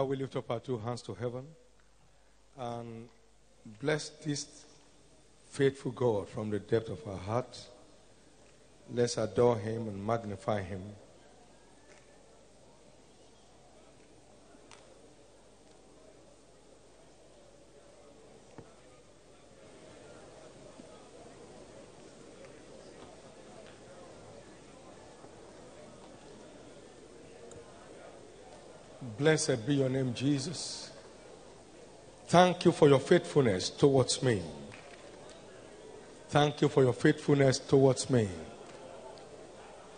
Shall we lift up our two hands to heaven and bless this faithful God from the depth of our hearts? Let's adore him and magnify him. Blessed be your name, Jesus. Thank you for your faithfulness towards me. Thank you for your faithfulness towards me.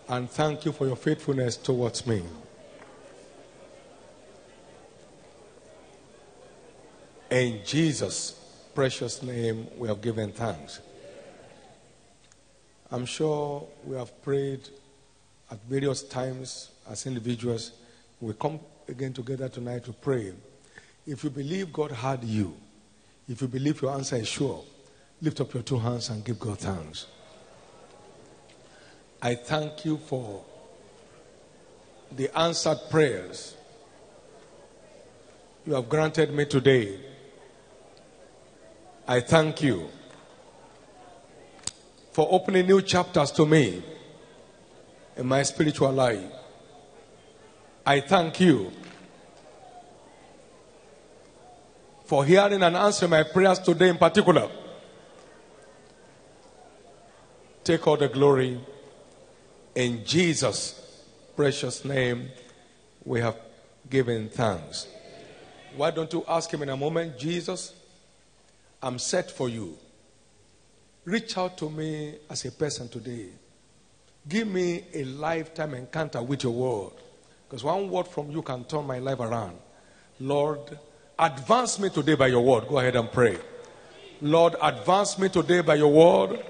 And thank you for your faithfulness towards me. In Jesus' precious name, we have given thanks. I'm sure we have prayed at various times as individuals. We come again together tonight to pray. If you believe God heard you, if you believe your answer is sure, lift up your two hands and give God thanks. I thank you for the answered prayers you have granted me today. I thank you for opening new chapters to me in my spiritual life. I thank you for hearing and answering my prayers today in particular. Take all the glory. In Jesus' precious name, we have given thanks. Why don't you ask him in a moment, Jesus, I'm set for you. Reach out to me as a person today. Give me a lifetime encounter with your word. Because one word from you can turn my life around. Lord, advance me today by your word. Go ahead and pray. Lord, advance me today by your word.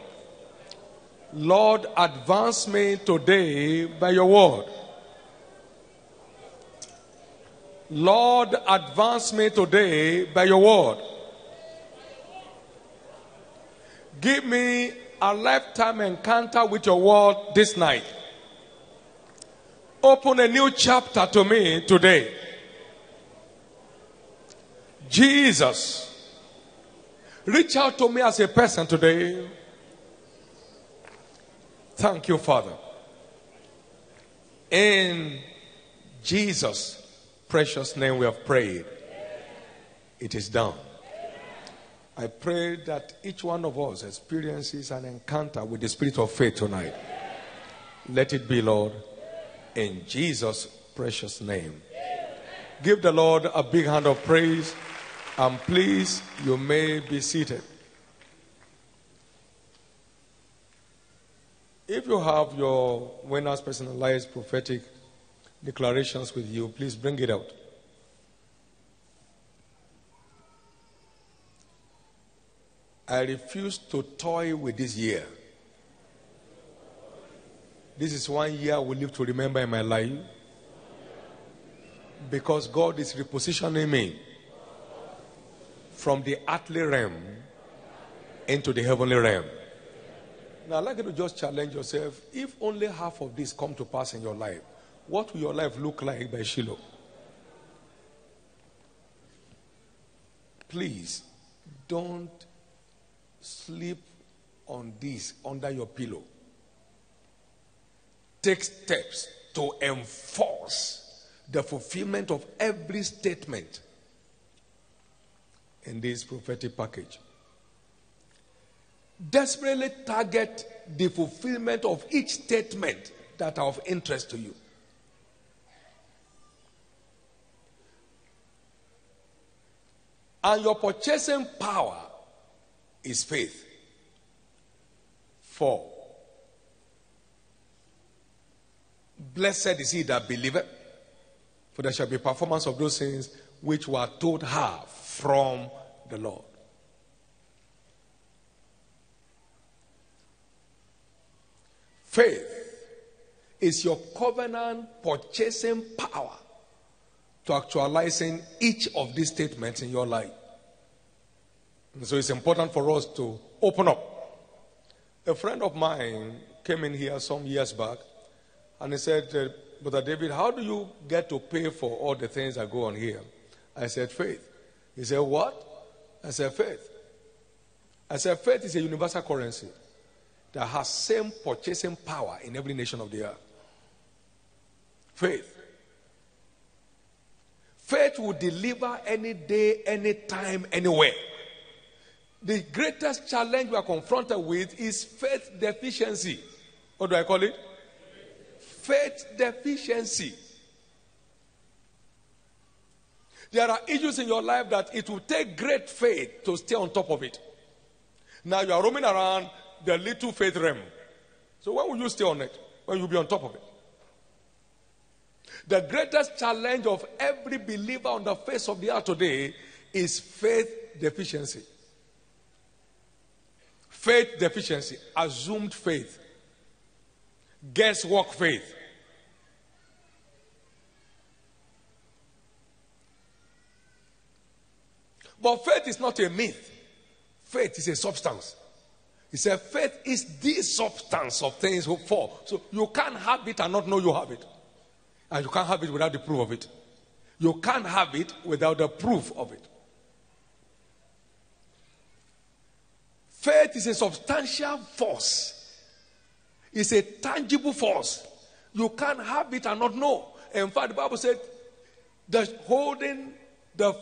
Lord, advance me today by your word. Lord, advance me today by your word. Give me a lifetime encounter with your word this night. Open a new chapter to me today. Jesus, reach out to me as a person today. Thank you, Father. In Jesus' precious name we have prayed. It is done. I pray that each one of us experiences an encounter with the spirit of faith tonight. Let it be, Lord, in Jesus' precious name. Give the Lord a big hand of praise, and please, you may be seated. If you have your winners personalized prophetic declarations with you, please bring it out. I refuse to toy with this year. This is one year I will live to remember in my life because God is repositioning me from the earthly realm into the heavenly realm. Now, I'd like you to just challenge yourself. If only half of this come to pass in your life, what will your life look like by Shiloh? Please don't sleep on this under your pillow. Take steps to enforce the fulfillment of every statement in this prophetic package. Desperately target the fulfillment of each statement that are of interest to you. And your purchasing power is faith. Four. Blessed is he that believeth, for there shall be performance of those things which were told her from the Lord. Faith is your covenant purchasing power to actualizing each of these statements in your life. And so it's important for us to open up. A friend of mine came in here some years back and he said, uh, Brother David, how do you get to pay for all the things that go on here? I said, Faith. He said, What? I said, Faith. I said, Faith is a universal currency that has same purchasing power in every nation of the earth. Faith. Faith will deliver any day, any time, anywhere. The greatest challenge we are confronted with is faith deficiency. What do I call it? Faith deficiency. There are issues in your life that it will take great faith to stay on top of it. Now you are roaming around the little faith realm. So when will you stay on it? When you'll be on top of it? The greatest challenge of every believer on the face of the earth today is faith deficiency. Faith deficiency, assumed faith, guesswork faith. But faith is not a myth, faith is a substance. He said, faith is the substance of things hoped for. So you can't have it and not know you have it. And you can't have it without the proof of it. You can't have it without the proof of it. Faith is a substantial force, it's a tangible force. You can't have it and not know. In fact, the Bible said, the holding the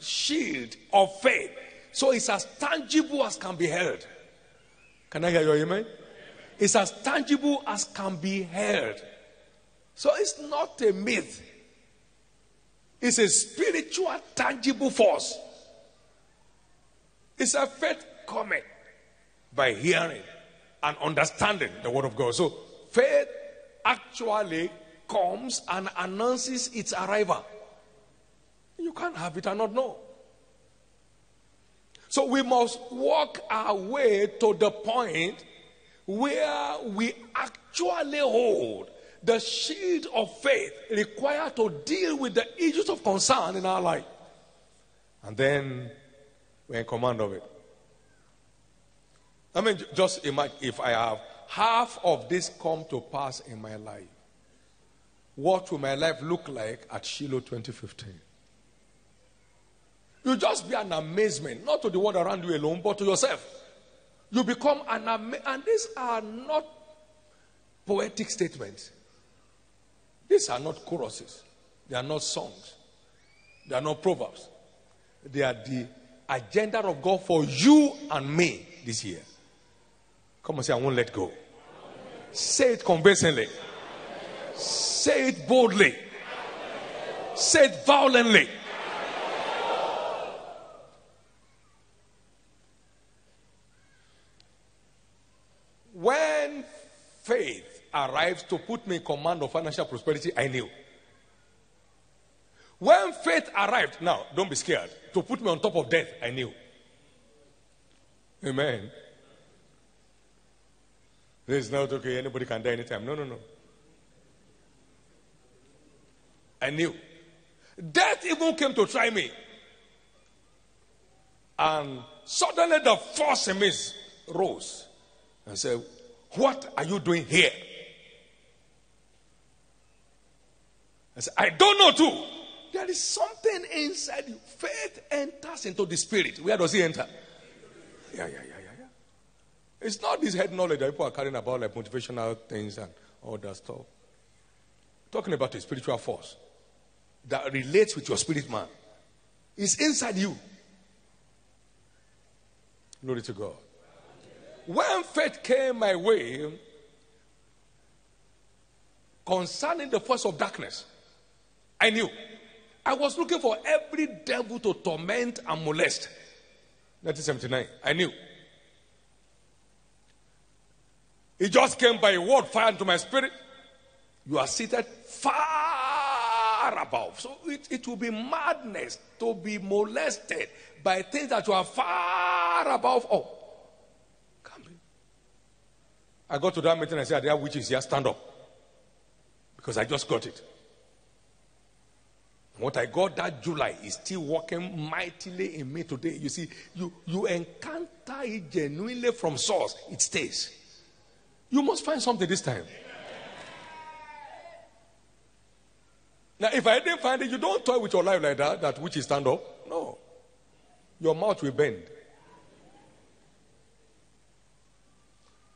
shield of faith. So it's as tangible as can be held. Can I hear your amen? It's as tangible as can be held. So it's not a myth, it's a spiritual, tangible force. It's a faith coming by hearing and understanding the word of God. So faith actually comes and announces its arrival. You can't have it and not know. So we must walk our way to the point where we actually hold the shield of faith required to deal with the issues of concern in our life. And then we're in command of it. I mean, just imagine if I have half of this come to pass in my life, what will my life look like at Shiloh 2015? You just be an amazement, not to the world around you alone, but to yourself. You become an amazement. And these are not poetic statements. These are not choruses. They are not songs. They are not proverbs. They are the agenda of God for you and me this year. Come and say, I won't let go. Say it convincingly. Say it boldly. Say it violently. When faith arrived to put me in command of financial prosperity, I knew. When faith arrived, now don't be scared, to put me on top of death, I knew. Amen. This is not okay, anybody can die anytime. No, no, no. I knew. Death even came to try me. And suddenly the force in me rose and said, What are you doing here? I said, I don't know too. There is something inside you. Faith enters into the spirit. Where does it enter? Yeah, yeah, yeah, yeah, yeah. It's not this head knowledge that people are carrying about like motivational things and all that stuff. Talking about a spiritual force that relates with your spirit man. It's inside you. Glory to God. When faith came my way concerning the force of darkness, I knew. I was looking for every devil to torment and molest. 1979. I knew. It just came by a word fire into my spirit. You are seated far above. So it, it will be madness to be molested by things that you are far above all. I got to that meeting and I said, There are witches here, stand up. Because I just got it. What I got that July is still working mightily in me today. You see, you, you encounter it genuinely from source, it stays. You must find something this time. Now, if I didn't find it, you don't toy with your life like that, that which is stand up. No. Your mouth will bend.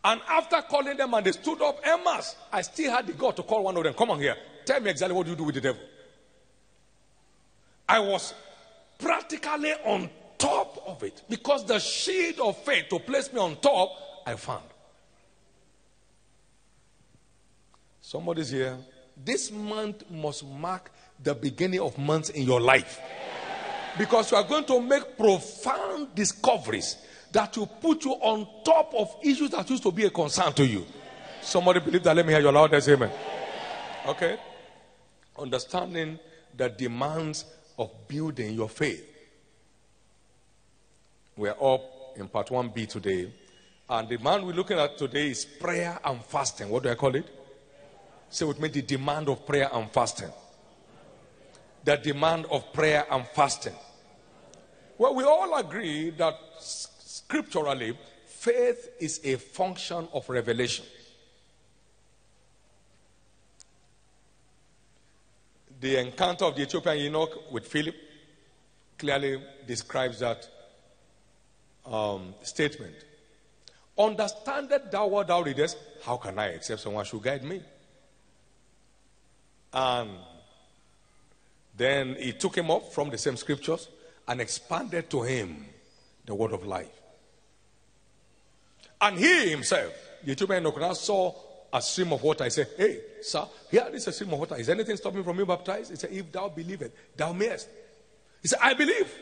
And after calling them and they stood up en masse, I still had the God to call one of them. Come on here. Tell me exactly what you do with the devil. I was practically on top of it because the shield of faith to place me on top, I found. Somebody's here. This month must mark the beginning of months in your life. Because you are going to make profound discoveries that will put you on top of issues that used to be a concern to you. Somebody believe that? Let me hear your loudest amen. Okay? Understanding the demands of building your faith. We're up in part 1b today. And the man we're looking at today is prayer and fasting. What do I call it? Say with me the demand of prayer and fasting. The demand of prayer and fasting. Well, we all agree that scripturally, faith is a function of revelation. The encounter of the Ethiopian eunuch with Philip clearly describes that um, statement. Understandeth thou what thou readest? How can I, except someone should guide me? And then he took him up from the same scriptures and expanded to him the word of life. And he himself, the Ethiopian eunuch, saw a stream of water. He said, Hey, sir, here is a stream of water. Is anything stopping from being baptized? He said, If thou believest, thou mayest. He said, I believe.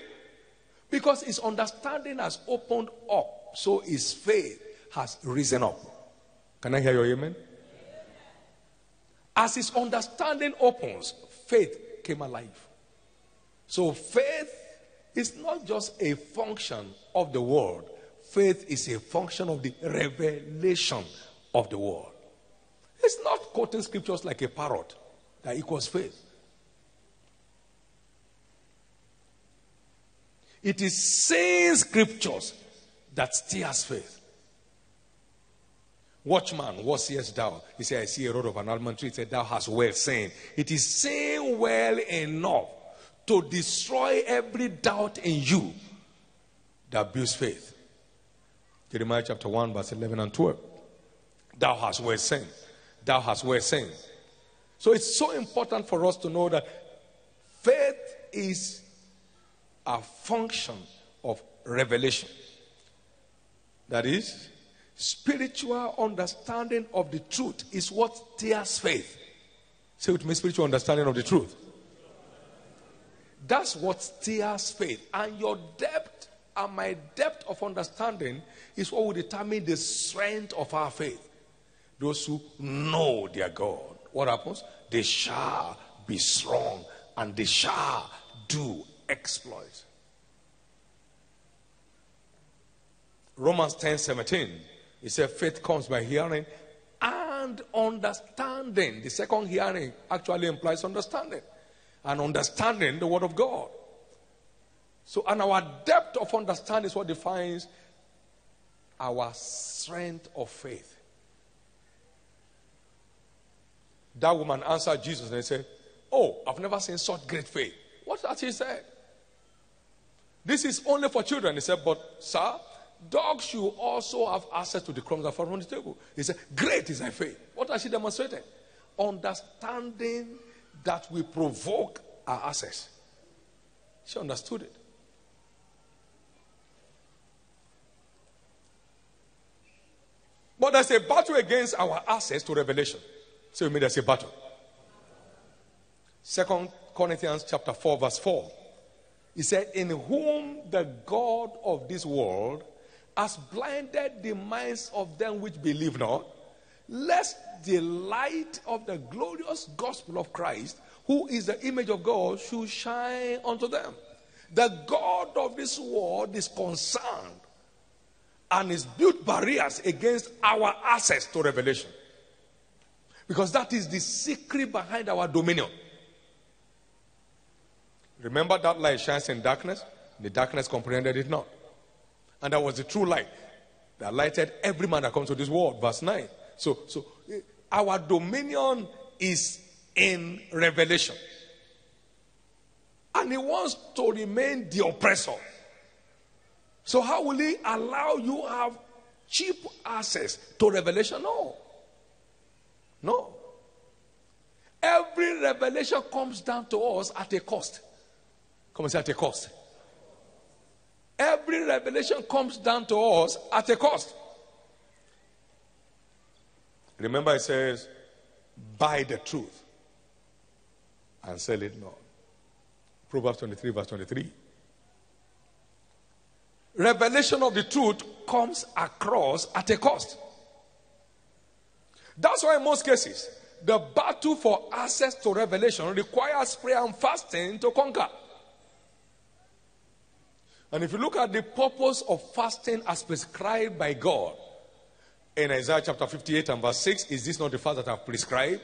Because his understanding has opened up, so his faith has risen up. Can I hear your amen? As his understanding opens, faith came alive. So faith is not just a function of the word, faith is a function of the revelation of the word. It's not quoting scriptures like a parrot that equals faith. It is saying scriptures that stirs faith. Watchman, what seest thou? He said, I see a rod of an almond tree. He said, Thou hast well saying. It is saying well enough to destroy every doubt in you that builds faith. Jeremiah chapter 1, verse 11 and 12. Thou hast well saying. Thou hast well saying. So it's so important for us to know that faith is a function of revelation. That is, spiritual understanding of the truth is what tears faith. Say with me, spiritual understanding of the truth. That's what tears faith. And your depth and my depth of understanding is what will determine the strength of our faith. Those who know their God, what happens? They shall be strong and they shall do exploits. Romans 10 17. He said, faith comes by hearing and understanding. The second hearing actually implies understanding. And understanding the Word of God. So, and our depth of understanding is what defines our strength of faith. That woman answered Jesus and said, Oh, I've never seen such great faith. What has he said? This is only for children. He said, But, sir, dogs should also have access to the crumbs that fall from the table. He said, Great is thy faith. What has she demonstrated? Understanding that we provoke our access. She understood it. But there's a battle against our access to revelation. So you mean there's a battle. Second Corinthians chapter 4, verse 4. He said, In whom the God of this world has blinded the minds of them which believe not, lest the light of the glorious gospel of Christ, who is the image of God, should shine unto them. The God of this world is concerned and is built barriers against our access to revelation. Because that is the secret behind our dominion. Remember that light shines in darkness? The darkness comprehended it not. And that was the true light that lighted every man that comes to this world. Verse 9. So, so eh, our dominion is in revelation. And he wants to remain the oppressor. So, how will he allow you have cheap access to revelation? No. No. Every revelation comes down to us at a cost. Come and say at a cost. Every revelation comes down to us at a cost. Remember, it says, buy the truth and sell it not. Proverbs 23, verse 23. Revelation of the truth comes across at a cost. That's why, in most cases, the battle for access to revelation requires prayer and fasting to conquer. And if you look at the purpose of fasting as prescribed by God in Isaiah chapter 58 and verse 6, is this not the fast that I've prescribed?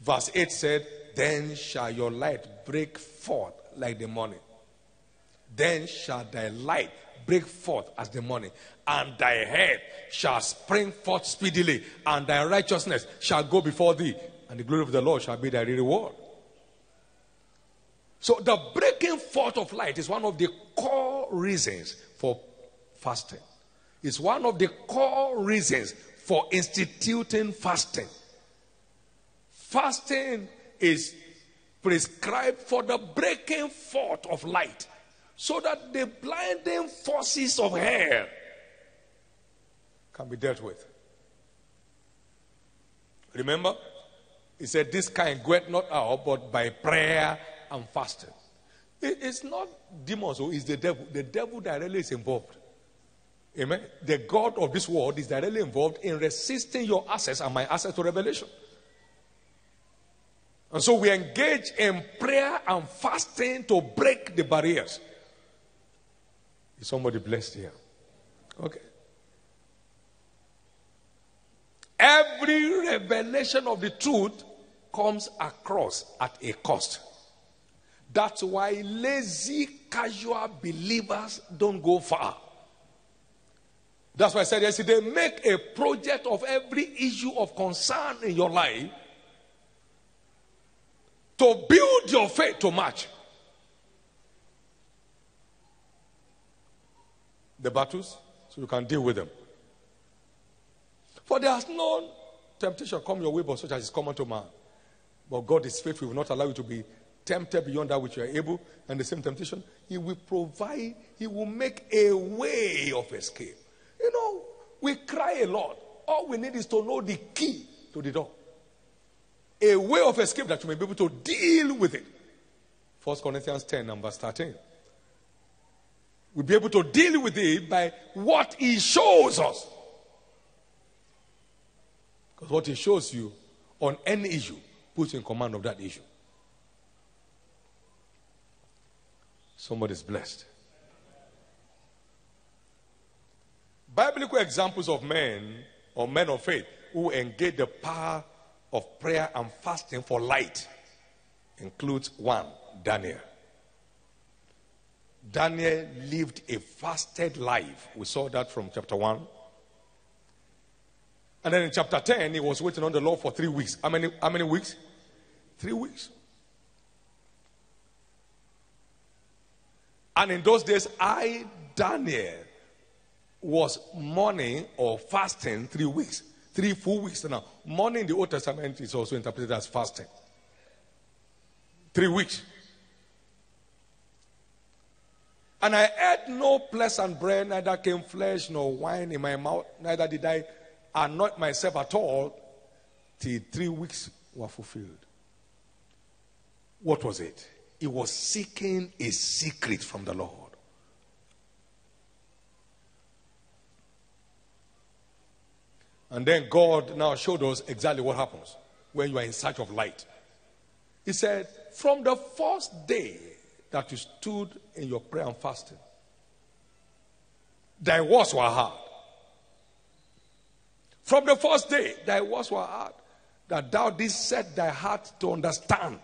Verse 8 said, Then shall your light break forth like the morning. Then shall thy light break forth as the morning, and thy head shall spring forth speedily, and thy righteousness shall go before thee, and the glory of the Lord shall be thy reward. So, the breaking forth of light is one of the core reasons for fasting. It's one of the core reasons for instituting fasting. Fasting is prescribed for the breaking forth of light so that the blinding forces of hell can be dealt with. Remember, he said, This kind goeth not out but by prayer and fasting. It's not demons oh, who is the devil. The devil directly is involved. Amen. The God of this world is directly involved in resisting your access and my access to revelation. And so we engage in prayer and fasting to break the barriers. Is somebody blessed here? Okay. Every revelation of the truth comes across at a cost. That's why lazy, casual believers don't go far. That's why I said yesterday they make a project of every issue of concern in your life to build your faith to match. the battles so you can deal with them. For there has no temptation come your way but such as is common to man. But God is faithful, he will not allow you to be tempted beyond that which you are able, and the same temptation, He will provide, He will make a way of escape. You know, we cry a lot. All we need is to know the key to the door. A way of escape that you may be able to deal with it. 1 Corinthians 10 and verse 13. We'll be able to deal with it by what He shows us. Because what He shows you on any issue puts you in command of that issue. Somebody's blessed. Biblical examples of men or men of faith who engage the power of prayer and fasting for light includes one, Daniel. Daniel lived a fasted life. We saw that from chapter 1. And then in chapter 10, he was waiting on the Lord for three weeks. How many, how many weeks? Three weeks. And in those days, I, Daniel, was mourning or fasting three weeks. Three full weeks. Now, mourning in the Old Testament is also interpreted as fasting. Three weeks. And I ate no pleasant bread, neither came flesh nor wine in my mouth, neither did I anoint myself at all till three weeks were fulfilled. What was it? He was seeking a secret from the Lord. And then God now showed us exactly what happens when you are in search of light. He said, From the first day that you stood in your prayer and fasting. Thy words were hard. From the first day, thy words were hard, that thou didst set thy heart to understand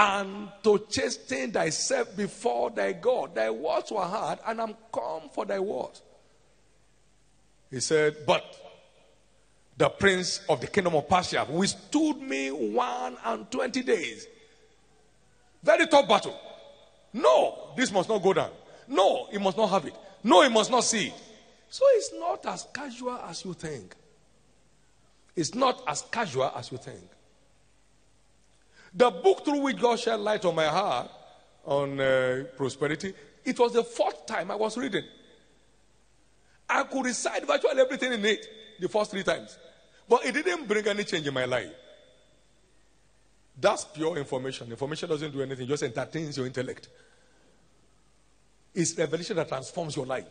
and to chasten thyself before thy God. Thy words were hard, and I'm come for thy words. He said, But the prince of the kingdom of Persia withstood me one and twenty days Very tough battle. No, this must not go down. No, he must not have it. No, he must not see it. So it's not as casual as you think. It's not as casual as you think. The book through which God shed light on my heart on uh, prosperity, it was the fourth time I was reading. I could recite virtually everything in it the first three times, but it didn't bring any change in my life. That's pure information. Information doesn't do anything, just entertains your intellect. It's revelation that transforms your life.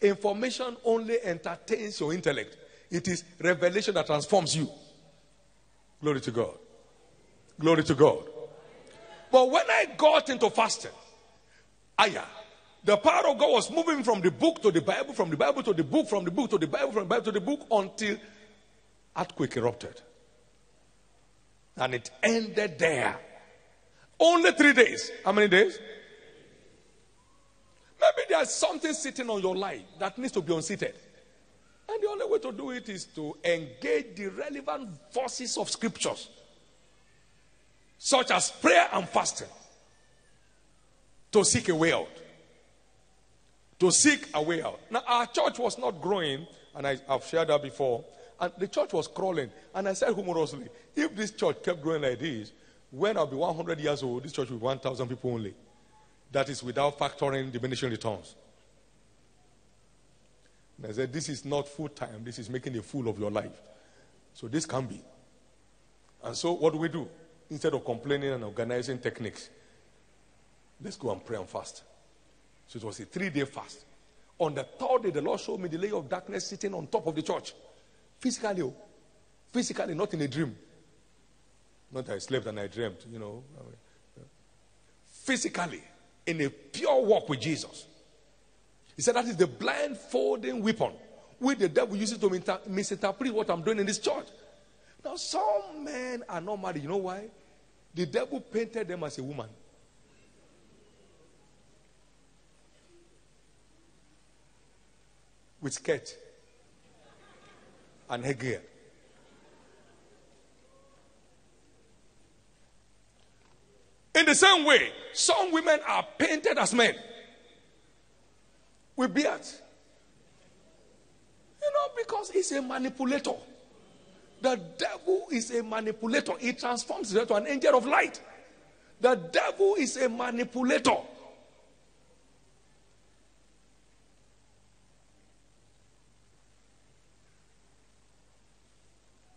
Information only entertains your intellect. It is revelation that transforms you. Glory to God. Glory to God. But when I got into fasting, aya, the power of God was moving from the book to the Bible, from the Bible to the book, from the book to the Bible, from the Bible to the book until earthquake erupted. And it ended there. Only three days. How many days? Maybe there's something sitting on your life that needs to be unseated. And the only way to do it is to engage the relevant forces of scriptures, such as prayer and fasting, to seek a way out. To seek a way out. Now, our church was not growing, and I, have shared that before, and the church was crawling. And I said humorously, if this church kept growing like this, when I'll be 100 years old, this church will be 1,000 people only. That is without factoring diminishing returns. And I said, This is not full time, this is making a fool of your life. So this can be. And so what do we do? Instead of complaining and organizing techniques, let's go and pray and fast. So it was a three day fast. On the third day, the Lord showed me the layer of darkness sitting on top of the church. Physically, oh. physically, not in a dream. Not that I slept and I dreamt, you know. Physically, in a pure walk with Jesus. He said that is the blindfolding weapon which the devil uses to misinterpret what I'm doing in this church. Now, some men are not married. You know why? The devil painted them as a woman. With skirt and headgear. In the same way, some women are painted as men with beards. You know, because he's a manipulator. The devil is a manipulator. He transforms himself to an angel of light. The devil is a manipulator.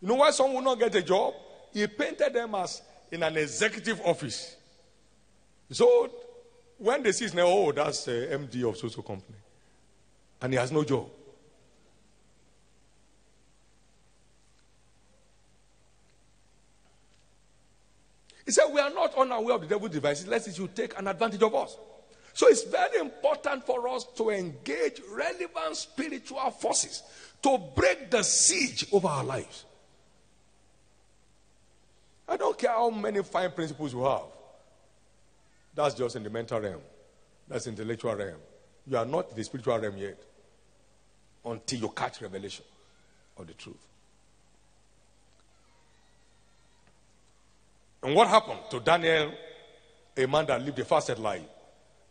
You know why some will not get a job? He painted them as in an executive office. So when they see oh, that's uh, MD of social company, and he has no job. He said, We are not unaware of the devil's devices, lest it should take an advantage of us. So it's very important for us to engage relevant spiritual forces to break the siege over our lives. I don't care how many fine principles you have. That's just in the mental realm. That's intellectual realm. You are not in the spiritual realm yet until you catch revelation of the truth. And what happened to Daniel, a man that lived a fasted life?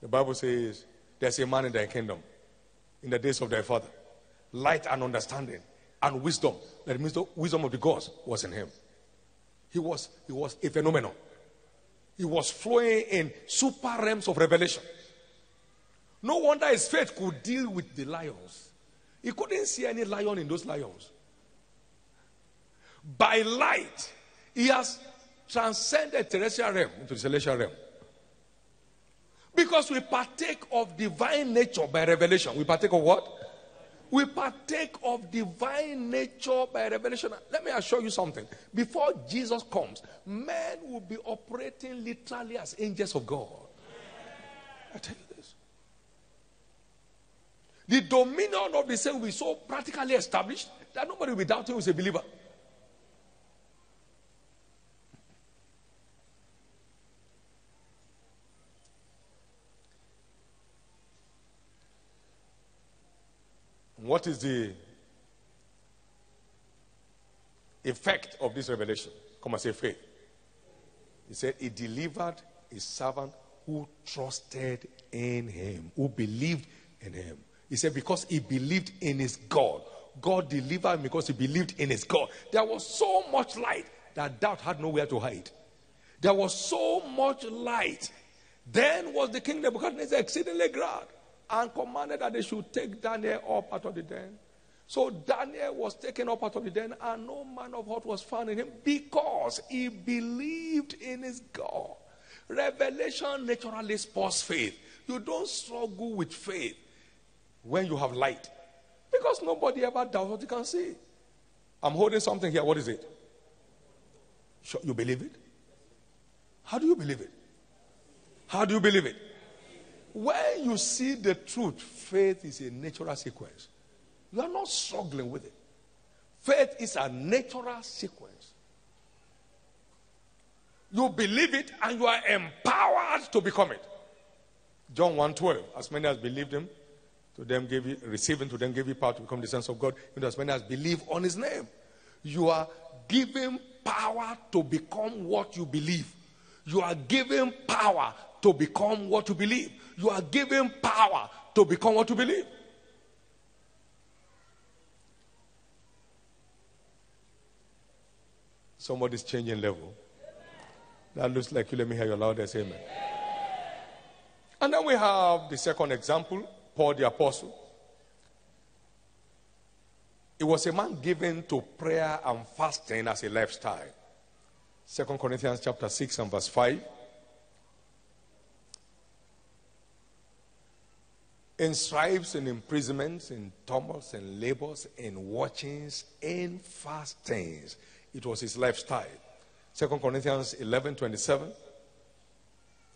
The Bible says there's a man in thy kingdom in the days of thy father. Light and understanding and wisdom. That means the wisdom of the gods was in him. He was, he was a phenomenon. He was flowing in super realms of revelation. No wonder his faith could deal with the lions. He couldn't see any lion in those lions. By light, he has transcended terrestrial realm into the celestial realm. Because we partake of divine nature by revelation. We partake of what? We partake of divine nature by revelation. Let me assure you something. Before Jesus comes, men will be operating literally as angels of God. I tell you this. The dominion of the saint will be so practically established that nobody will be doubting who's a believer. What is the effect of this revelation? Come and say faith. He said, He delivered a servant who trusted in him, who believed in him. He said, because he believed in his God. God delivered him because he believed in his God. There was so much light that doubt had nowhere to hide. There was so much light. Then was the king Nebuchadnezzar exceedingly glad and commanded that they should take Daniel up out of the den. So Daniel was taken up out of the den, and no man of hurt was found in him because he believed in his God. Revelation naturally spurs faith. You don't struggle with faith when you have light because nobody ever doubts what you can see. I'm holding something here. What is it? You believe it? How do you believe it? How do you believe it? When you see the truth, faith is a natural sequence. You are not struggling with it. Faith is a natural sequence. You believe it and you are empowered to become it. John 1:12. As many as believed him, to them gave you, receiving to them gave you power to become the sons of God. And as many as believe on his name. You are given power to become what you believe. You are given power to become what you believe. You are given power to become what you believe. Somebody's changing level. That looks like you. Let me hear your loudest amen. And then we have the second example Paul the Apostle. He was a man given to prayer and fasting as a lifestyle. Second Corinthians chapter 6 and verse 5. In stripes and imprisonments, in tumults and labors, in watchings, in fastings. It was his lifestyle. Second Corinthians 11 27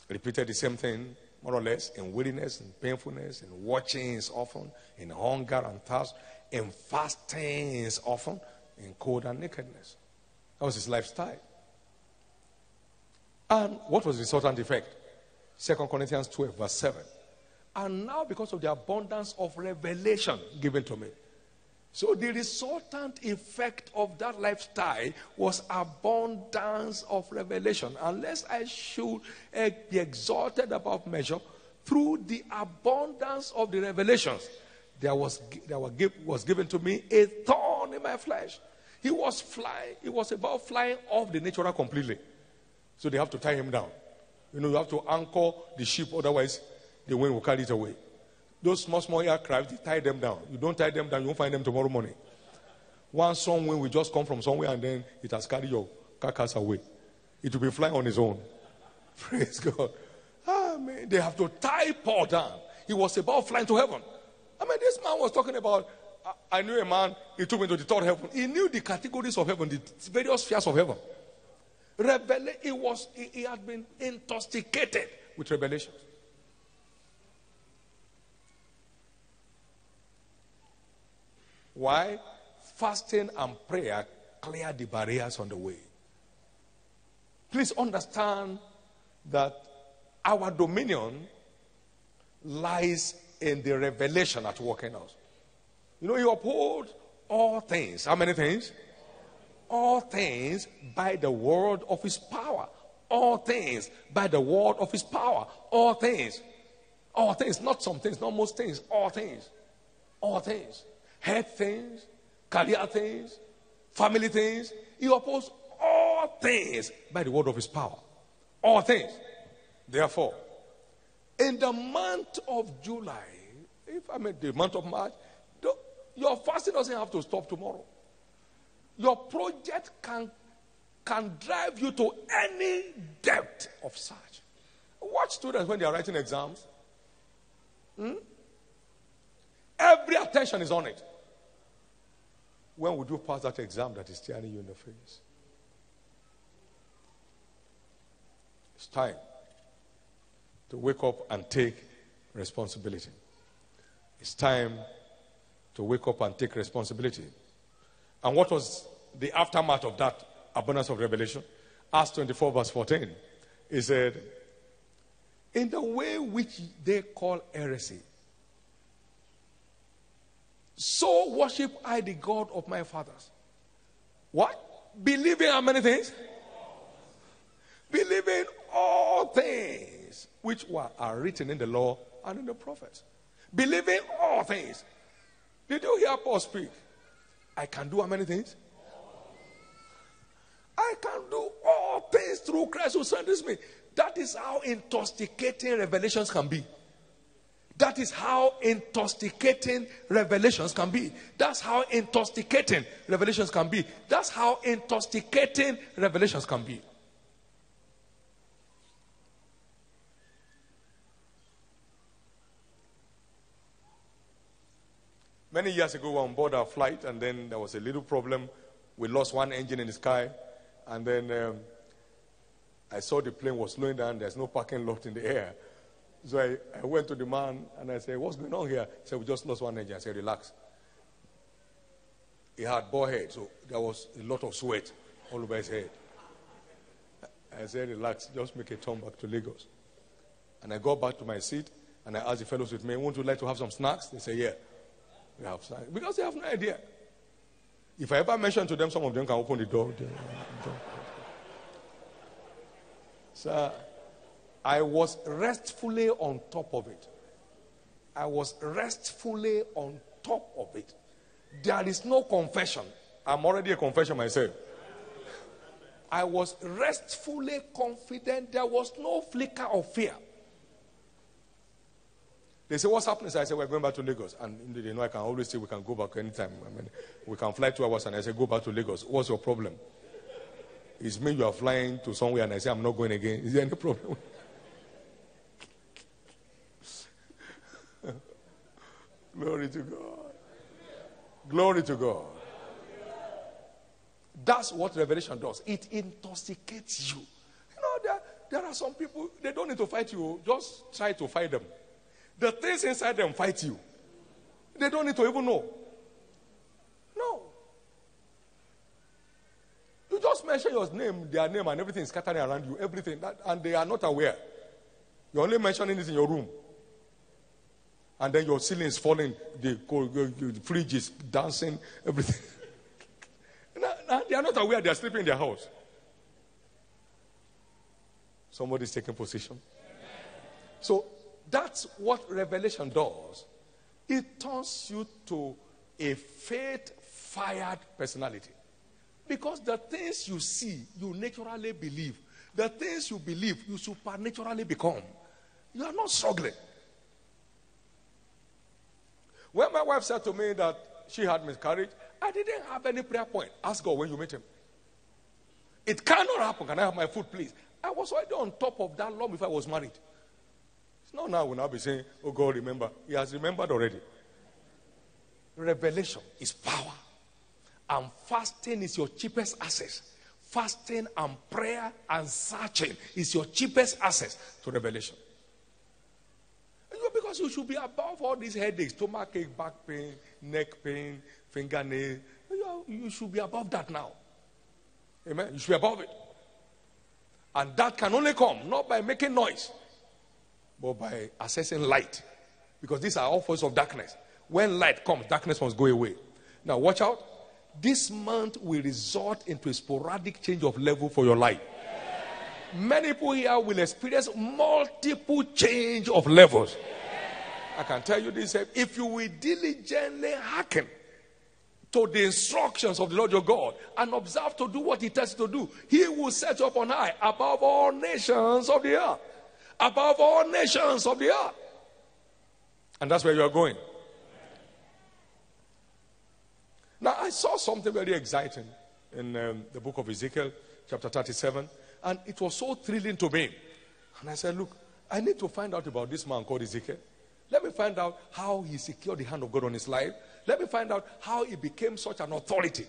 repeated the same thing, more or less, in weariness, in painfulness, in watchings often, in hunger and thirst, in fastings often, in cold and nakedness. That was his lifestyle. And what was the resultant effect? Second Corinthians 12, verse 7. And now, because of the abundance of revelation given to me, so the resultant effect of that lifestyle was abundance of revelation. Unless I should eh, be exalted above measure through the abundance of the revelations, there was there was given to me a thorn in my flesh. He was flying. He was about flying off the natural completely. So they have to tie him down. You know, you have to anchor the ship, otherwise the wind will carry it away. Those small, small aircraft, you tie them down. You don't tie them down, you won't find them tomorrow morning. One strong wind will just come from somewhere and then it has carried your carcass away. It will be flying on its own. Praise God. Ah, man, they have to tie Paul down. He was about flying to heaven. I mean, this man was talking about. I, I knew a man, he took me to the third heaven. He knew the categories of heaven, the various spheres of heaven. Revelation, he, was, he, he had been intoxicated with revelations. Why? Fasting and prayer clear the barriers on the way. Please understand that our dominion lies in the revelation at work in us. You know, you uphold all things. How many things? All things by the word of his power. All things by the word of his power. All things. All things. Not some things, not most things. All things. All things health things, career things, family things. He opposed all things by the word of his power. All things. Therefore, in the month of July, if I mean the month of March, your fasting doesn't have to stop tomorrow. Your project can, can drive you to any depth of search. Watch students when they are writing exams. Hmm? Every attention is on it. When would you pass that exam that is staring you in the face? It's time to wake up and take responsibility. It's time to wake up and take responsibility. And what was the aftermath of that abundance of revelation? Acts 24, verse 14. He said, In the way which they call heresy, so worship I the God of my fathers. What? Believing how many things? Believing all things which were, are written in the law and in the prophets. Believing all things. Did you hear Paul speak? I can do how many things? I can do all things through Christ who strengthens me. That is how intoxicating revelations can be. That is how intoxicating revelations can be. That's how intoxicating revelations can be. That's how intoxicating revelations can be. Many years ago, we were on board our flight, and then there was a little problem. We lost one engine in the sky, and then um, I saw the plane was slowing down. There's no parking lot in the air. So I, I went to the man and I said, What's going on here? He said, We just lost one engine. I said, Relax. He had bald head, so there was a lot of sweat all over his head. I said, Relax, just make a turn back to Lagos. And I got back to my seat and I asked the fellows with me, Won't you like to have some snacks? They say, Yeah. We have snacks. Because they have no idea. If I ever mention to them, some of them can open the door. So I was restfully on top of it. I was restfully on top of it. There is no confession. I'm already a confession myself. I was restfully confident. There was no flicker of fear. They say, What's happening? So I said, We're going back to Lagos. And they know I can always say we can go back anytime. I mean, we can fly two hours. And I said, Go back to Lagos. What's your problem? It's me you are flying to somewhere. And I say, I'm not going again. Is there any problem? Glory to God. Glory to God. That's what revelation does. It intoxicates you. You know, there, there are some people, they don't need to fight you. Just try to fight them. The things inside them fight you. They don't need to even know. No. You just mention your name, their name, and everything is scattering around you. Everything. That, and they are not aware. You're only mentioning it in your room. And then your ceiling is falling, the, the fridge is dancing, everything. they are not aware they are sleeping in their house. Somebody's taking position. So that's what revelation does. It turns you to a faith fired personality. Because the things you see, you naturally believe. The things you believe, you supernaturally become. You are not struggling. When my wife said to me that she had miscarriage, I didn't have any prayer point. Ask God when you meet him. It cannot happen. Can I have my food, please? I was already on top of that long before I was married. It's not now when I'll be saying, Oh God, remember. He has remembered already. Revelation is power. And fasting is your cheapest access. Fasting and prayer and searching is your cheapest access to revelation. Because you should be above all these headaches, stomach ache, back pain, neck pain, fingernail. You should be above that now. Amen. You should be above it. And that can only come not by making noise, but by accessing light. Because these are all forces of darkness. When light comes, darkness must go away. Now, watch out. This month will result into a sporadic change of level for your life. Many people here will experience multiple change of levels. I can tell you this if you will diligently hearken to the instructions of the Lord your God and observe to do what He tells you to do, He will set you up on high above all nations of the earth. Above all nations of the earth. And that's where you are going. Now, I saw something very exciting in um, the book of Ezekiel, chapter 37, and it was so thrilling to me. And I said, Look, I need to find out about this man called Ezekiel. Let me find out how he secured the hand of God on his life. Let me find out how he became such an authority.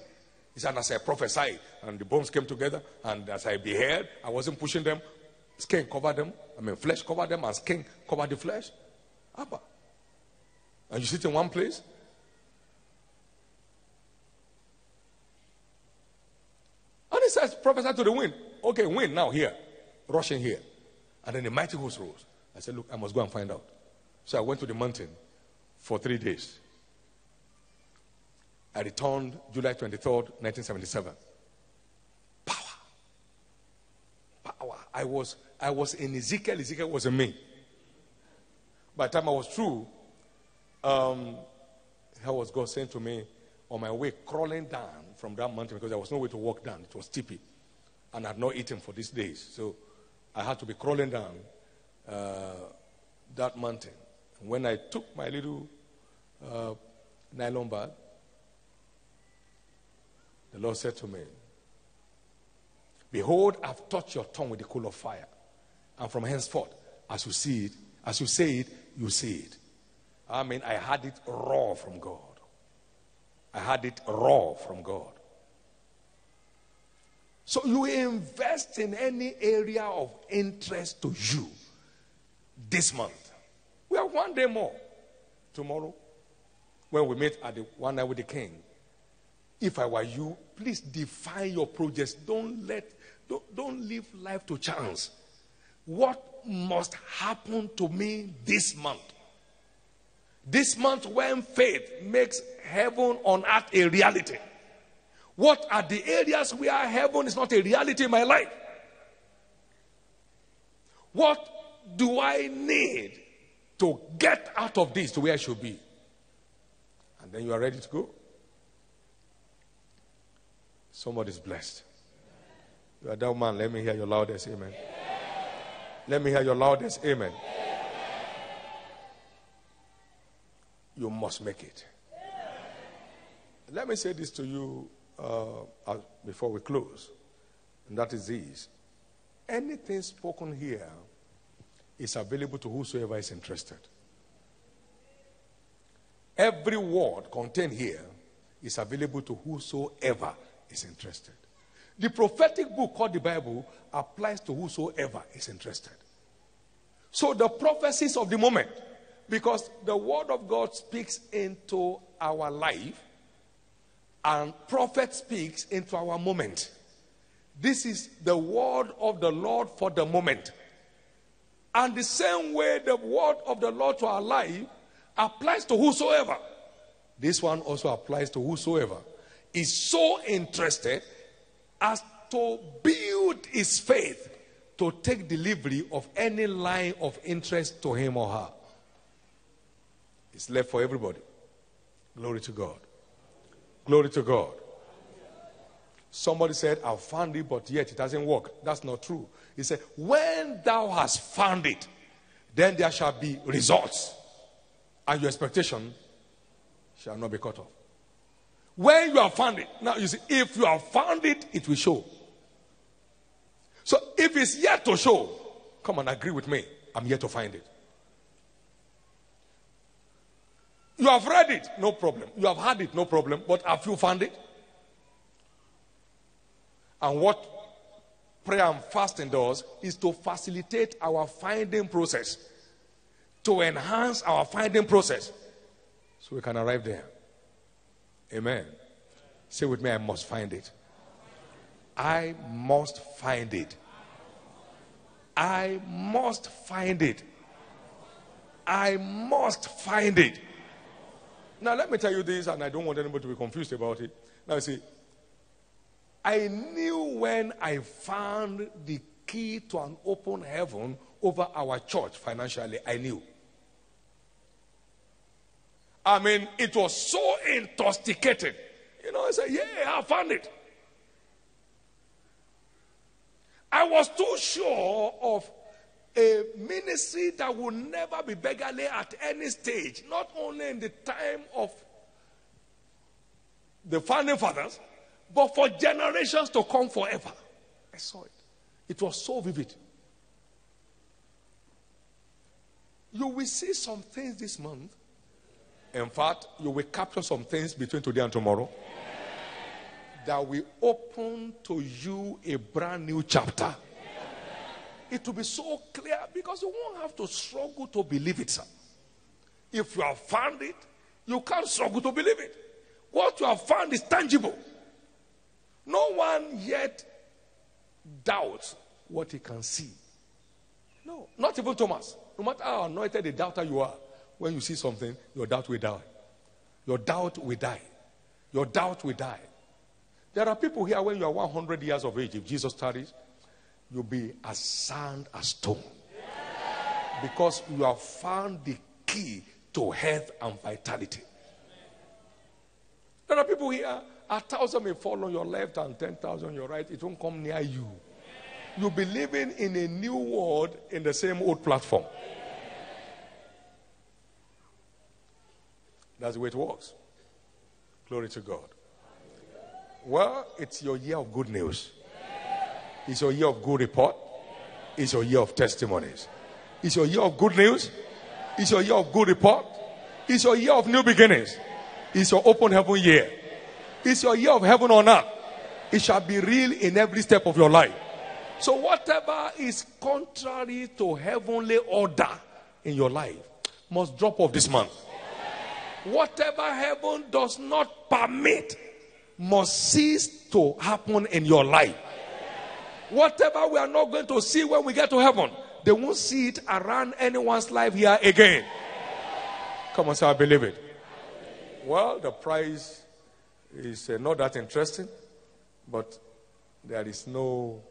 He said, as I prophesied, and the bones came together, and as I beheld, I wasn't pushing them. Skin covered them. I mean, flesh covered them, and skin covered the flesh. Abba. And you sit in one place. And he says, prophesy to the wind. Okay, wind now here, rushing here. And then the mighty host rose. I said, Look, I must go and find out. So I went to the mountain for three days. I returned July 23rd, 1977. Power. Power. I was, I was in Ezekiel, Ezekiel was in me. By the time I was through, um, how was God saying to me on my way crawling down from that mountain because there was no way to walk down. It was steepy. And I had not eaten for these days. So I had to be crawling down uh, that mountain. When I took my little uh, nylon bag, the Lord said to me, Behold, I've touched your tongue with the coal of fire. And from henceforth, as you see it, as you say it, you see it. I mean, I had it raw from God. I had it raw from God. So you invest in any area of interest to you this month. Have one day more tomorrow when we meet at the one night with the king. If I were you, please define your projects. Don't let don't, don't leave life to chance. What must happen to me this month? This month, when faith makes heaven on earth a reality, what are the areas where heaven is not a reality in my life? What do I need to get out of this to where I should be? And then you are ready to go. Somebody's blessed. You are that man. Let me hear your loudest amen. amen. Let me hear your loudest amen. amen. You must make it. Let me say this to you uh, before we close, and that is this. Anything spoken here is available to whosoever is interested. Every word contained here is available to whosoever is interested. The prophetic book called the Bible applies to whosoever is interested. So the prophecies of the moment, because the word of God speaks into our life, and prophet speaks into our moment. This is the word of the Lord for the moment. And the same way the word of the Lord to our life applies to whosoever. This one also applies to whosoever is so interested as to build his faith to take delivery of any line of interest to him or her. It's left for everybody. Glory to God. Glory to God. Somebody said, I found it, but yet it doesn't work. That's not true. He said, When thou hast found it, then there shall be results, and your expectation shall not be cut off. When you have found it, now you see, if you have found it, it will show. So if it's yet to show, come and agree with me. I'm yet to find it. You have read it, no problem. You have had it, no problem. But have you found it? And what prayer and fasting does is to facilitate our finding process, to enhance our finding process, so we can arrive there. Amen. Say with me, I must find it. I must find it. I must find it. I must find it. Now, let me tell you this, and I don't want anybody to be confused about it. Now, see, I knew when I found the key to an open heaven over our church financially, I knew. I mean, it was so intoxicated. You know, I said, Yeah, I found it. I was too sure of a ministry that will never be beggarly at any stage, not only in the time of the founding fathers, but for generations to come forever. I saw it. It was so vivid. You will see some things this month. In fact, you will capture some things between today and tomorrow that will open to you a brand new chapter it will be so clear because you won't have to struggle to believe it, sir. If you have found it, you can't struggle to believe it. What you have found is tangible. No one yet doubts what he can see. No, not even Thomas. No matter how anointed a doubter you are, when you see something, your doubt will die. Your doubt will die. Your doubt will die. There are people here when you are 100 years of age, if Jesus tarries, you'll be as sound as stone. Because you have found the key to health and vitality. There are people here, a thousand may fall on your left and 10,000 on your right. It won't come near you. You'll be living in a new world in the same old platform. That's the way it works. Glory to God. Well, it's your year of good news. It's your year of good report. It's your year of testimonies. It's your year of good news. It's your year of good report. It's your year of new beginnings. It's your open heaven year. It's your year of heaven on earth. It shall be real in every step of your life. So, whatever is contrary to heavenly order in your life must drop off this month. Whatever heaven does not permit must cease to happen in your life. Whatever we are not going to see when we get to heaven, they won't see it around anyone's life here again. Come on, say, I believe it. Well, the price is uh, not that interesting, but there is no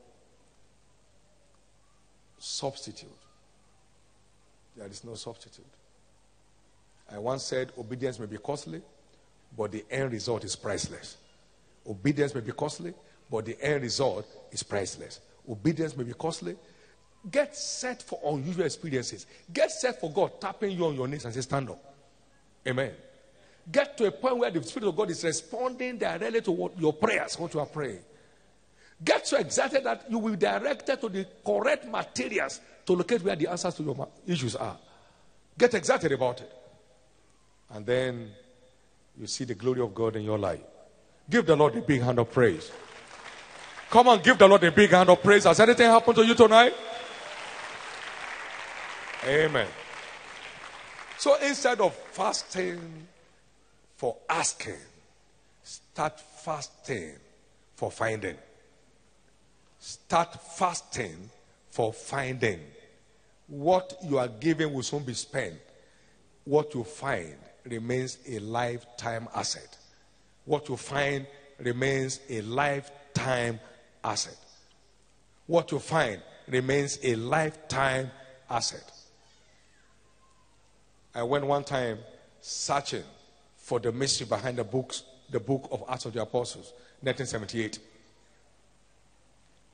substitute. There is no substitute. I once said obedience may be costly, but the end result is priceless. Obedience may be costly, but the end result is priceless. Obedience may be costly. Get set for unusual experiences. Get set for God tapping you on your knees and say, Stand up. Amen. Get to a point where the Spirit of God is responding directly to what your prayers, what you are praying. Get so excited that you will be directed to the correct materials to locate where the answers to your issues are. Get excited about it. And then you see the glory of God in your life. Give the Lord a big hand of praise. Come on, give the Lord a big hand of praise. Has anything happened to you tonight? Amen. So instead of fasting for asking, start fasting for finding. Start fasting for finding. What you are given will soon be spent. What you find remains a lifetime asset. What you find remains a lifetime asset. What you find remains a lifetime asset. I went one time searching for the mystery behind the books, the book of Acts of the Apostles, 1978.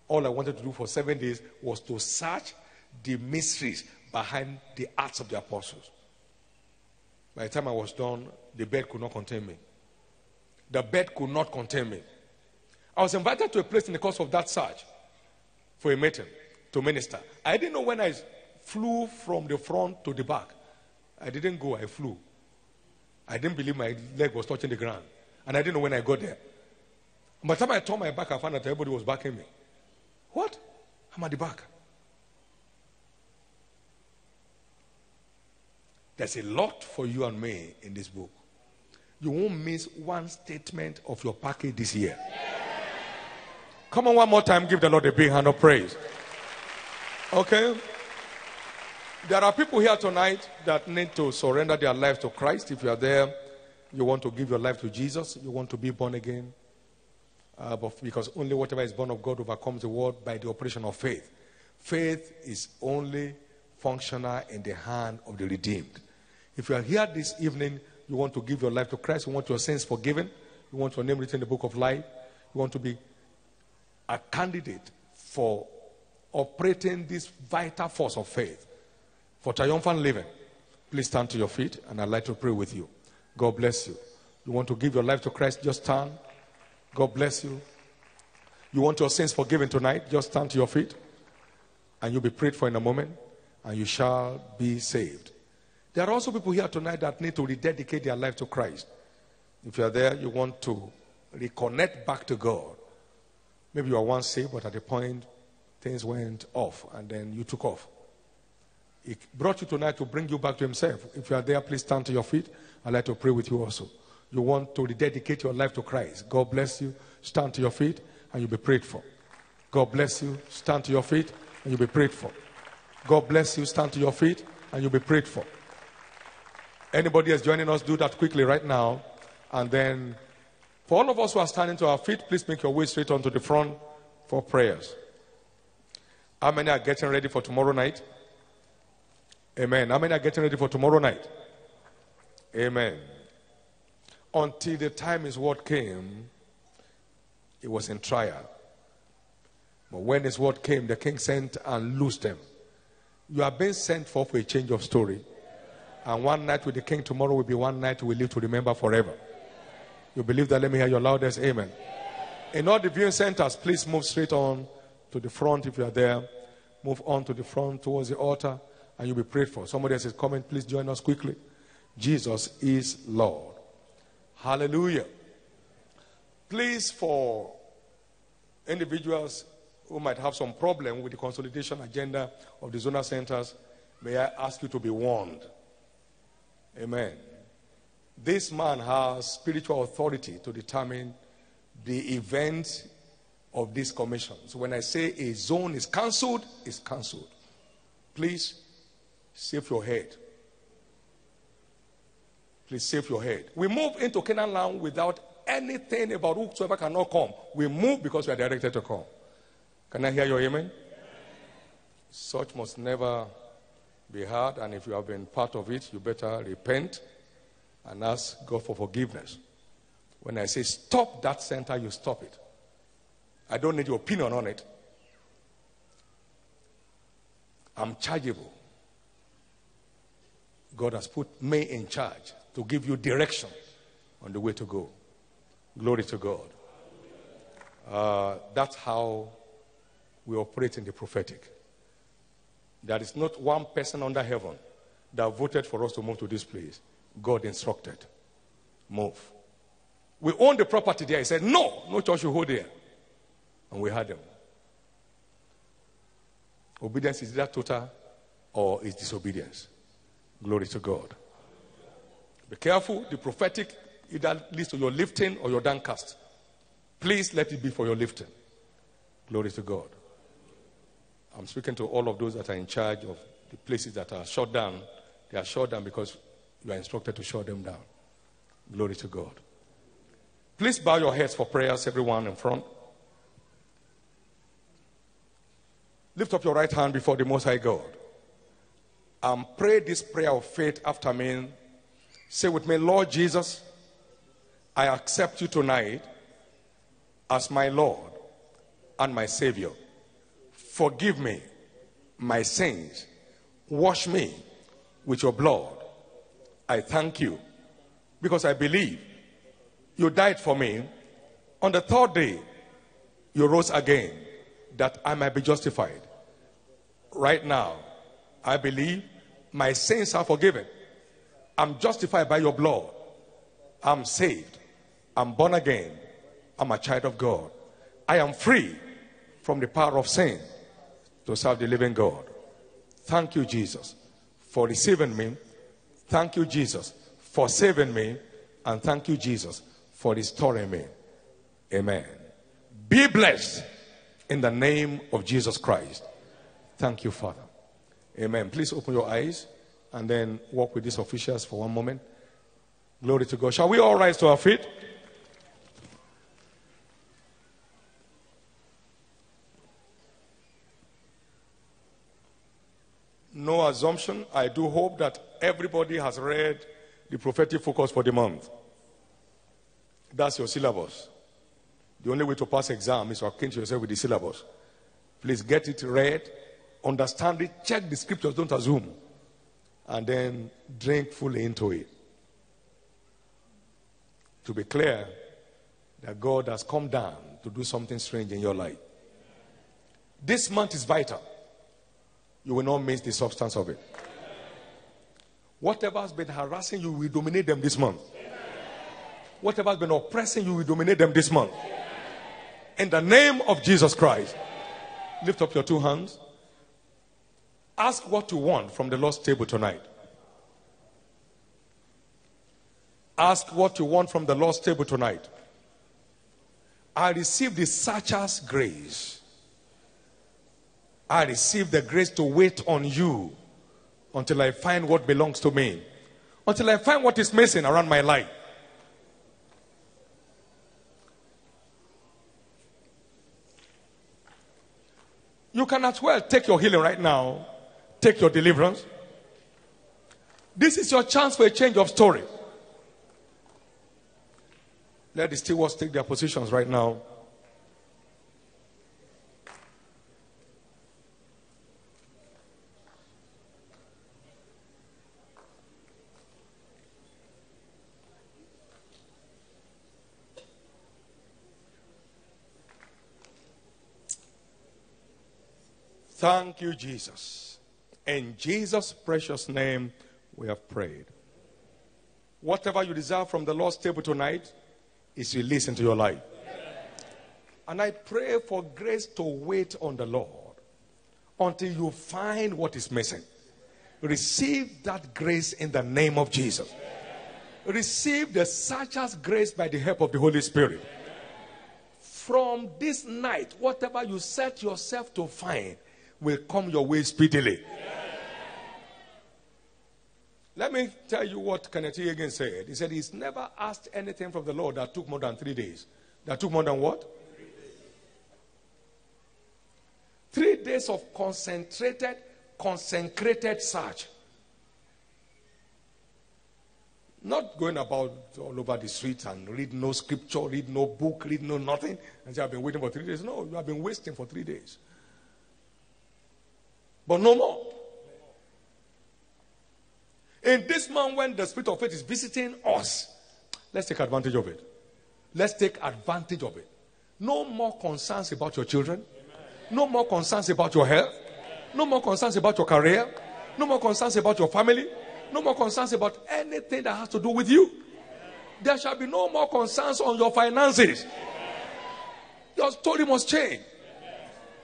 All I wanted to do for seven days was to search the mysteries behind the Acts of the Apostles. By the time I was done, the bed could not contain me. The bed could not contain me. I was invited to a place in the course of that search for a meeting to minister. I didn't know when I flew from the front to the back. I didn't go, I flew. I didn't believe my leg was touching the ground. And I didn't know when I got there. By the time I turned my back, I found that everybody was backing me. What? I'm at the back. There's a lot for you and me in this book. You won't miss one statement of your package this year. Come on, one more time. Give the Lord a big hand of praise. Okay? There are people here tonight that need to surrender their life to Christ. If you are there, you want to give your life to Jesus, you want to be born again. Uh, but because only whatever is born of God overcomes the world by the operation of faith. Faith is only functional in the hand of the redeemed. If you are here this evening, you want to give your life to Christ, you want your sins forgiven, you want your name written in the book of life, you want to be a candidate for operating this vital force of faith for triumphant living, please stand to your feet and I'd like to pray with you. God bless you. You want to give your life to Christ, just stand. God bless you. You want your sins forgiven tonight, just stand to your feet and you'll be prayed for in a moment and you shall be saved. There are also people here tonight that need to rededicate their life to Christ. If you are there, you want to reconnect back to God. Maybe you are once saved, but at the point things went off and then you took off. He brought you tonight to bring you back to Himself. If you are there, please stand to your feet. I'd like to pray with you also. You want to rededicate your life to Christ. God bless you. Stand to your feet and you'll be prayed for. God bless you. Stand to your feet and you'll be prayed for. God bless you. Stand to your feet and you'll be prayed for. Anybody else joining us, do that quickly right now. And then, for all of us who are standing to our feet, please make your way straight onto the front for prayers. How many are getting ready for tomorrow night? Amen. How many are getting ready for tomorrow night? Amen. Until the time his word came, it was in trial. But when his word came, the king sent and loosed them. You are being sent for for a change of story. And one night with the king tomorrow will be one night we live to remember forever. You believe that? Let me hear your loudest amen. In all the viewing centers, please move straight on to the front if you are there. Move on to the front towards the altar and you'll be prayed for. Somebody else is coming. Please join us quickly. Jesus is Lord. Hallelujah. Please, for individuals who might have some problem with the consolidation agenda of the zonal centers, may I ask you to be warned. Amen. This man has spiritual authority to determine the event of this commission. So when I say a zone is cancelled, it's cancelled. Please save your head. Please save your head. We move into Canaan land without anything about whosoever cannot come. We move because we are directed to come. Can I hear your amen? Such must never be heard, and if you have been part of it, you better repent and ask God for forgiveness. When I say stop that center, you stop it. I don't need your opinion on it. I'm chargeable. God has put me in charge to give you direction on the way to go. Glory to God. Uh, that's how we operate in the prophetic. There is not one person under heaven that voted for us to move to this place. God instructed. Move. We own the property there. He said, No, no church will hold there. And we had them. Obedience is that total or is disobedience. Glory to God. Be careful. The prophetic either leads to your lifting or your downcast. Please let it be for your lifting. Glory to God. I'm speaking to all of those that are in charge of the places that are shut down. They are shut down because you are instructed to shut them down. Glory to God. Please bow your heads for prayers, everyone in front. Lift up your right hand before the Most High God. And pray this prayer of faith after me. Say with me, Lord Jesus, I accept you tonight as my Lord and my Savior. Forgive me my sins. Wash me with your blood. I thank you because I believe you died for me. On the third day, you rose again that I might be justified. Right now, I believe my sins are forgiven. I'm justified by your blood. I'm saved. I'm born again. I'm a child of God. I am free from the power of sin to serve the living God. Thank you, Jesus, for receiving me. Thank you, Jesus, for saving me. And thank you, Jesus, for restoring me. Amen. Be blessed in the name of Jesus Christ. Thank you, Father. Amen. Please open your eyes and then walk with these officials for one moment. Glory to God. Shall we all rise to our feet? No assumption. I do hope that everybody has read the prophetic focus for the month. That's your syllabus. The only way to pass exam is to acquaint yourself with the syllabus. Please get it read, understand it, check the scriptures, don't assume, and then drink fully into it. To be clear that God has come down to do something strange in your life. This month is vital. You will not miss the substance of it. Whatever has been harassing you will dominate them this month. Whatever has been oppressing you will dominate them this month. In the name of Jesus Christ. Lift up your two hands. Ask what you want from the Lord's table tonight. Ask what you want from the Lord's table tonight. I receive the searcher's grace. I receive the grace to wait on you until I find what belongs to me, until I find what is missing around my life. You You can as well take your healing right now, take your deliverance. This is your chance for a change of story. Let the stewards take their positions right now. Thank you, Jesus. In Jesus' precious name, we have prayed. Whatever you desire from the Lord's table tonight is released into your life. And I pray for grace to wait on the Lord until you find what is missing. Receive that grace in the name of Jesus. Receive the searcher's grace by the help of the Holy Spirit. From this night, whatever you set yourself to find, will come your way speedily. Let me tell you what Kenneth Hagin said. He said he's never asked anything from the Lord that took more than three days. That took more than what? Three days of concentrated, consecrated search. Not going about all over the streets and read no scripture, read no book, read no nothing, and say, I've been waiting for three days. No, you have been wasting for three days. But no more. In this month, when the Spirit of faith is visiting us, let's take advantage of it. Let's take advantage of it. No more concerns about your children. No more concerns about your health. No more concerns about your career. No more concerns about your family. No more concerns about anything that has to do with you. There shall be no more concerns on your finances. Your story must change.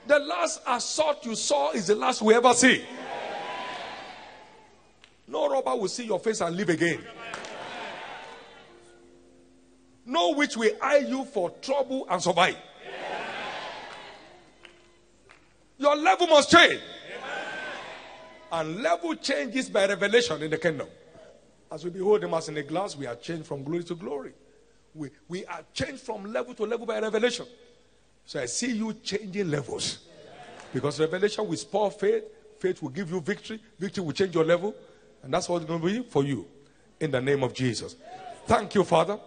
The last assault you saw is the last we ever see. No robber will see your face and live again. No witch will eye you for trouble and survive. Your level must change. And level changes by revelation in the kingdom. As we behold him as in a glass, we are changed from glory to glory. We, we are changed from level to level by revelation. So I see you changing levels. Because revelation will spur faith, faith will give you victory, victory will change your level, and that's what it's going to be for you. In the name of Jesus. Thank you, Father.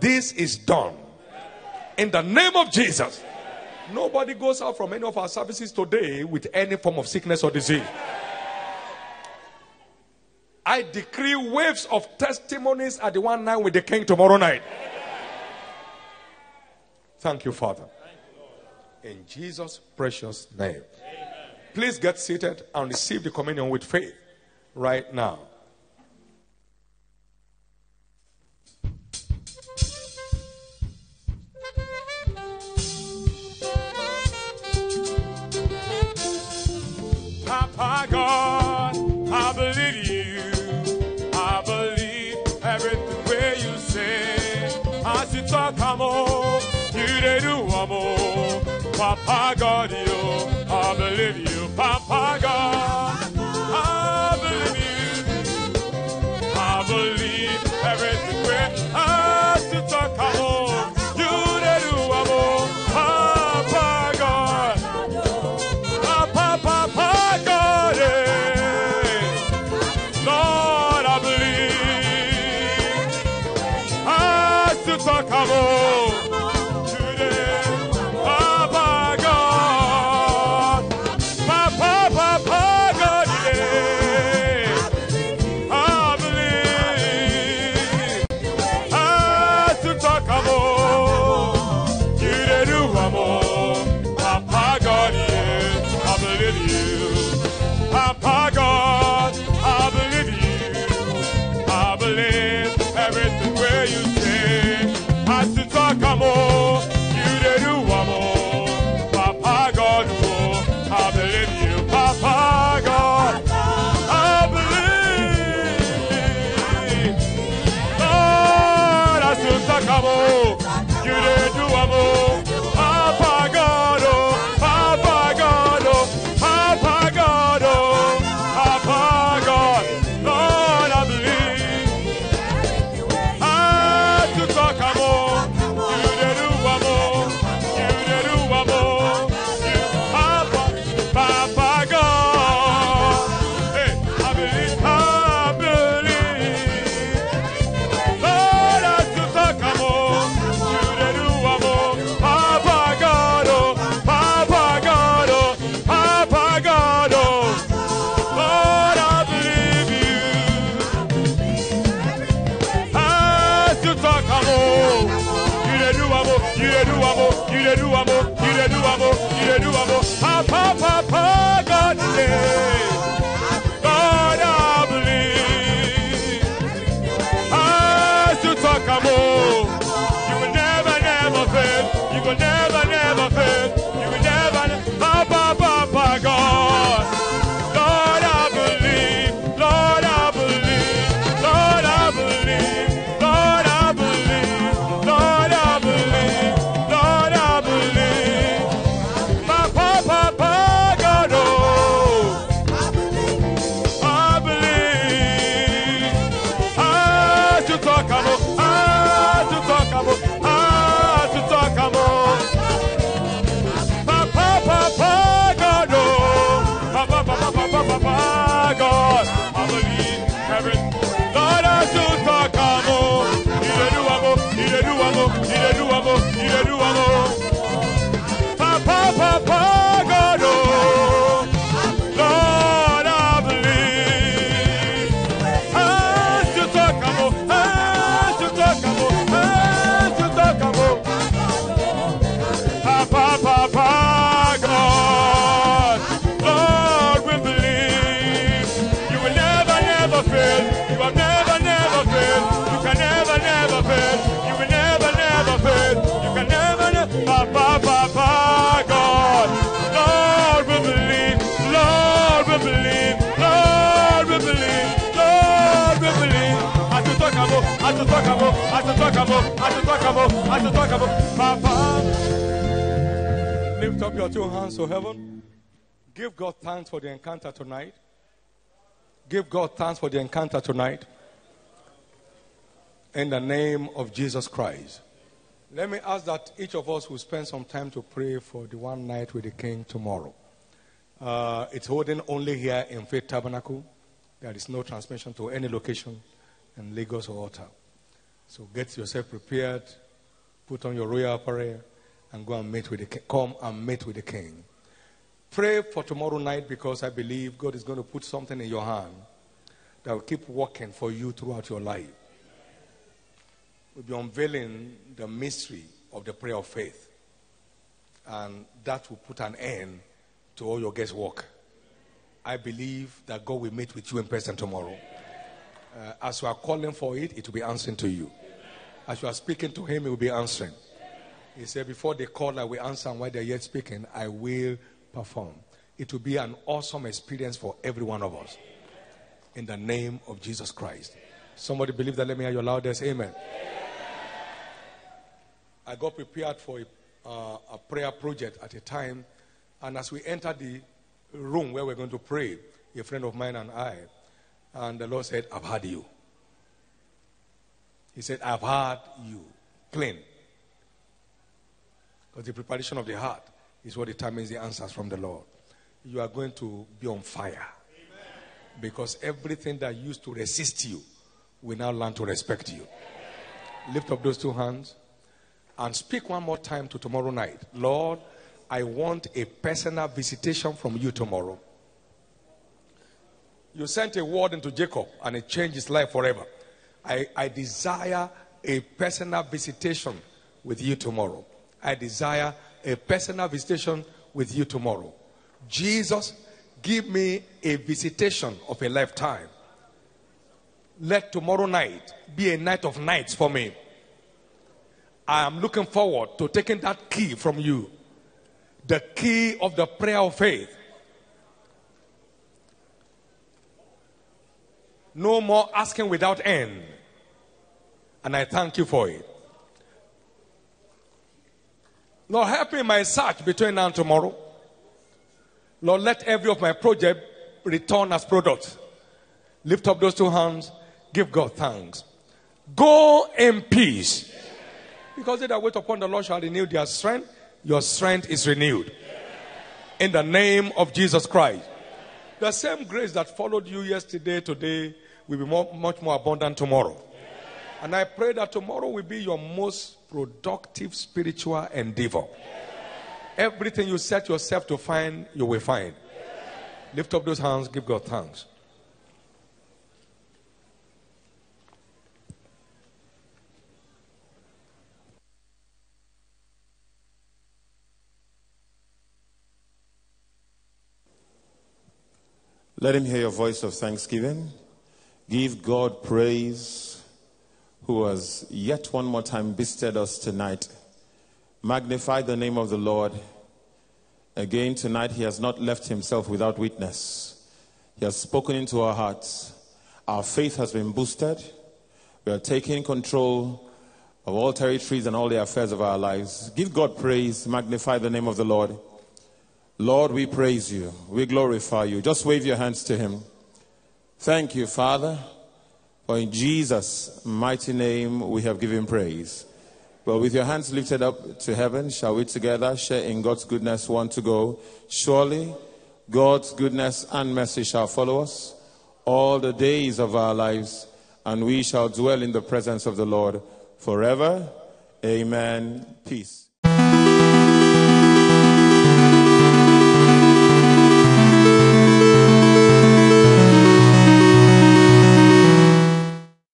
This is done. In the name of Jesus. Nobody goes out from any of our services today with any form of sickness or disease. I decree waves of testimonies at the one night with the king tomorrow night. Thank you, Father. In Jesus' precious name. Please get seated and receive the communion with faith right now. Papa God, I believe you. I believe everything where you say. As you talk, I'm on. You they do, on. Papa God, you. I believe you. Papa God, I still talk about, Papa. Lift up your two hands to heaven. Give God thanks for the encounter tonight. Give God thanks for the encounter tonight. In the name of Jesus Christ. Let me ask that each of us will spend some time to pray for the one night with the King tomorrow. Uh, it's holding only here in Faith Tabernacle. There is no transmission to any location in Lagos or Ottawa. So get yourself prepared, put on your royal apparel, and go and meet with the king. Come and meet with the king. Pray for tomorrow night because I believe God is going to put something in your hand that will keep working for you throughout your life. We'll be unveiling the mystery of the prayer of faith. And that will put an end to all your guesswork. I believe that God will meet with you in person tomorrow. Uh, as you are calling for it, it will be answering to you. As you are speaking to Him, He will be answering. He said, Before they call, I will answer, and while they're yet speaking, I will perform. It will be an awesome experience for every one of us. In the name of Jesus Christ. Somebody believe that? Let me hear your loudest amen. I got prepared for a, uh, a prayer project at a time, and as we entered the room where we're going to pray, a friend of mine and I, and the Lord said, I've had you. He said, I've had you. Plain. Because the preparation of the heart is what determines the answers from the Lord. You are going to be on fire. Because everything that used to resist you will now learn to respect you. Lift up those two hands and speak one more time to tomorrow night. Lord, I want a personal visitation from you tomorrow. You sent a word into Jacob and it changed his life forever. I, I desire a personal visitation with you tomorrow. I desire a personal visitation with you tomorrow. Jesus, give me a visitation of a lifetime. Let tomorrow night be a night of nights for me. I am looking forward to taking that key from you the key of the prayer of faith. No more asking without end. And I thank you for it. Lord, help me in my search between now and tomorrow. Lord, let every of my project return as product. Lift up those two hands. Give God thanks. Go in peace. Because they that wait upon the Lord shall renew their strength. Your strength is renewed. In the name of Jesus Christ. The same grace that followed you yesterday, today, will be more, much more abundant tomorrow. Yeah. And I pray that tomorrow will be your most productive spiritual endeavor. Yeah. Everything you set yourself to find, you will find. Yeah. Lift up those hands, give God thanks. Let him hear your voice of thanksgiving. Give God praise who has yet one more time visited us tonight. Magnify the name of the Lord. Again, tonight, he has not left himself without witness. He has spoken into our hearts. Our faith has been boosted. We are taking control of all territories and all the affairs of our lives. Give God praise. Magnify the name of the Lord. Lord, we praise you. We glorify you. Just wave your hands to him. Thank you, Father, for in Jesus' mighty name we have given praise. But with your hands lifted up to heaven, shall we together share in God's goodness one to go? Surely God's goodness and mercy shall follow us all the days of our lives, and we shall dwell in the presence of the Lord forever. Amen. Peace.